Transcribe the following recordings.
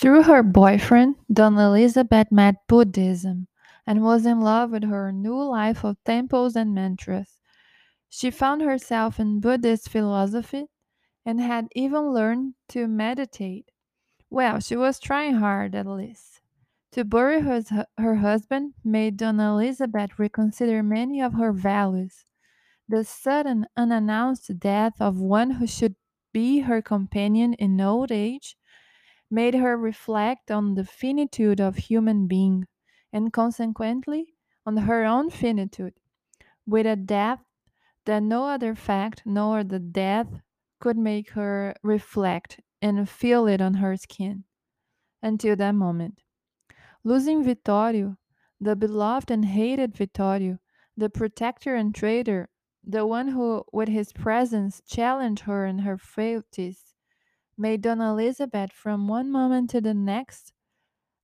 Through her boyfriend, Donna Elizabeth met Buddhism and was in love with her new life of temples and mantras. She found herself in Buddhist philosophy and had even learned to meditate. Well, she was trying hard at least. To bury her, her husband made Donna Elizabeth reconsider many of her values. The sudden, unannounced death of one who should be her companion in old age made her reflect on the finitude of human being and consequently on her own finitude with a depth that no other fact nor the death could make her reflect and feel it on her skin until that moment. Losing Vittorio, the beloved and hated Vittorio, the protector and traitor, the one who, with his presence, challenged her in her frailties, made Donna Elizabeth from one moment to the next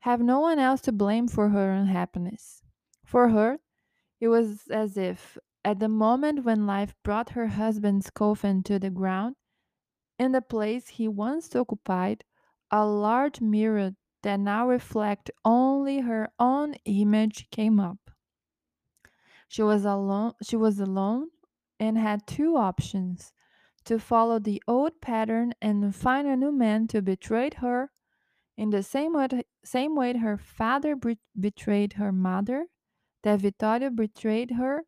have no one else to blame for her unhappiness. For her, it was as if, at the moment when life brought her husband's coffin to the ground, in the place he once occupied, a large mirror that now reflected only her own image came up. She was alone she was alone and had two options to follow the old pattern and find a new man to betray her in the same way, same way her father be- betrayed her mother, that Vittorio betrayed her,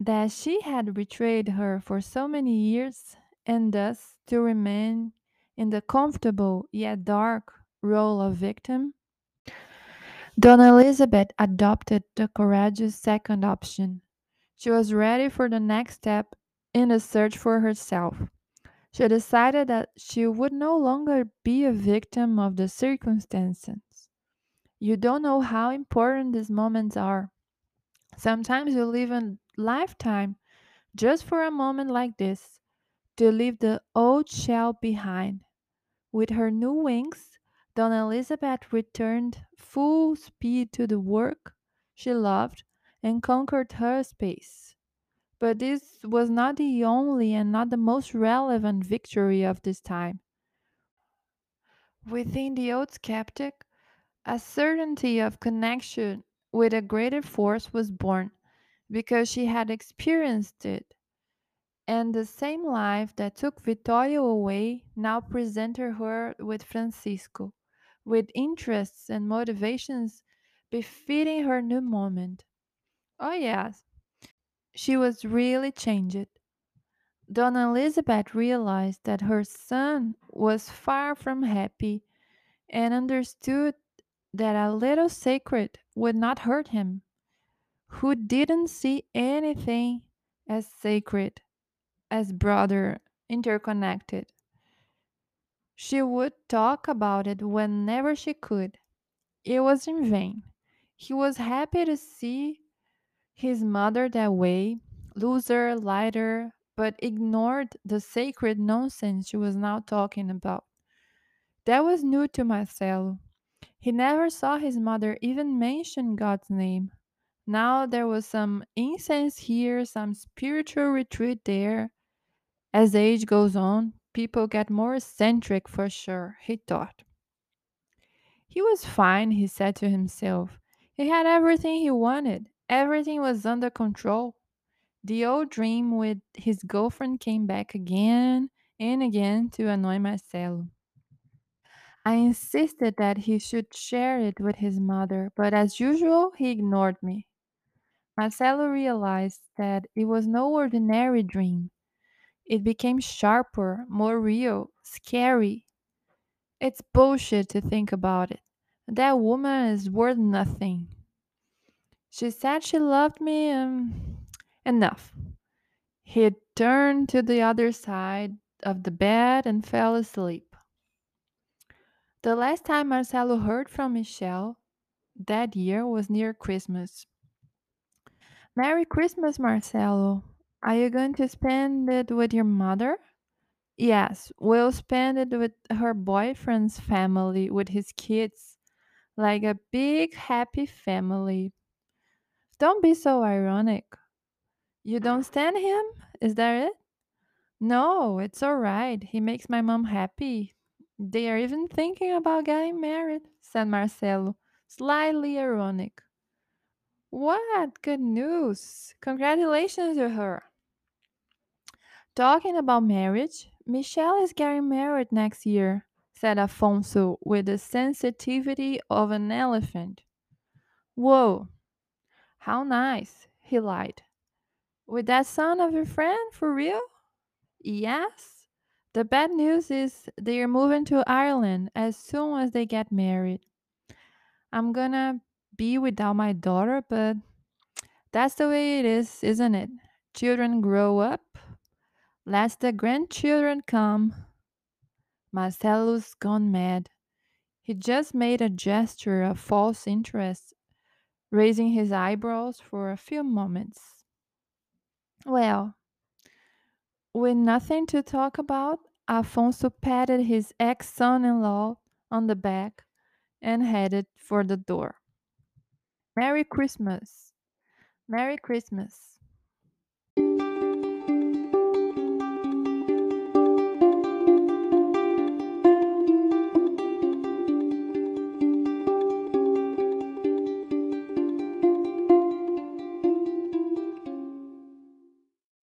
that she had betrayed her for so many years, and thus to remain in the comfortable yet dark role of victim. Donna Elizabeth adopted the courageous second option. She was ready for the next step in the search for herself. She decided that she would no longer be a victim of the circumstances. You don't know how important these moments are. Sometimes you live a lifetime just for a moment like this to leave the old shell behind. With her new wings, Donna Elizabeth returned full speed to the work she loved and conquered her space. But this was not the only and not the most relevant victory of this time. Within the old skeptic, a certainty of connection with a greater force was born because she had experienced it, and the same life that took Vittorio away now presented her with Francisco, with interests and motivations befitting her new moment. Oh, yes, she was really changed. Donna Elizabeth realized that her son was far from happy and understood that a little sacred would not hurt him, who didn't see anything as sacred as brother interconnected. She would talk about it whenever she could. It was in vain. He was happy to see his mother that way, looser, lighter, but ignored the sacred nonsense she was now talking about. That was new to Marcelo. He never saw his mother even mention God's name. Now there was some incense here, some spiritual retreat there. As age goes on, people get more eccentric for sure, he thought. He was fine, he said to himself. He had everything he wanted, everything was under control. The old dream with his girlfriend came back again and again to annoy Marcelo. I insisted that he should share it with his mother, but as usual, he ignored me. Marcelo realized that it was no ordinary dream. It became sharper, more real, scary. It's bullshit to think about it. That woman is worth nothing. She said she loved me. Um, enough. He turned to the other side of the bed and fell asleep. The last time Marcelo heard from Michelle that year was near Christmas. Merry Christmas, Marcelo. Are you going to spend it with your mother? Yes, we'll spend it with her boyfriend's family, with his kids, like a big happy family. Don't be so ironic. You don't stand him? Is that it? No, it's all right. He makes my mom happy. They are even thinking about getting married, said Marcelo, slightly ironic. What good news! Congratulations to her. Talking about marriage, Michelle is getting married next year, said Afonso with the sensitivity of an elephant. Whoa, how nice, he lied. With that son of your friend, for real? Yes. The bad news is they are moving to Ireland as soon as they get married. I'm gonna be without my daughter, but that's the way it is, isn't it? Children grow up, let the grandchildren come. Marcelo's gone mad. He just made a gesture of false interest, raising his eyebrows for a few moments. Well, with nothing to talk about, Afonso patted his ex son in law on the back and headed for the door. Merry Christmas! Merry Christmas!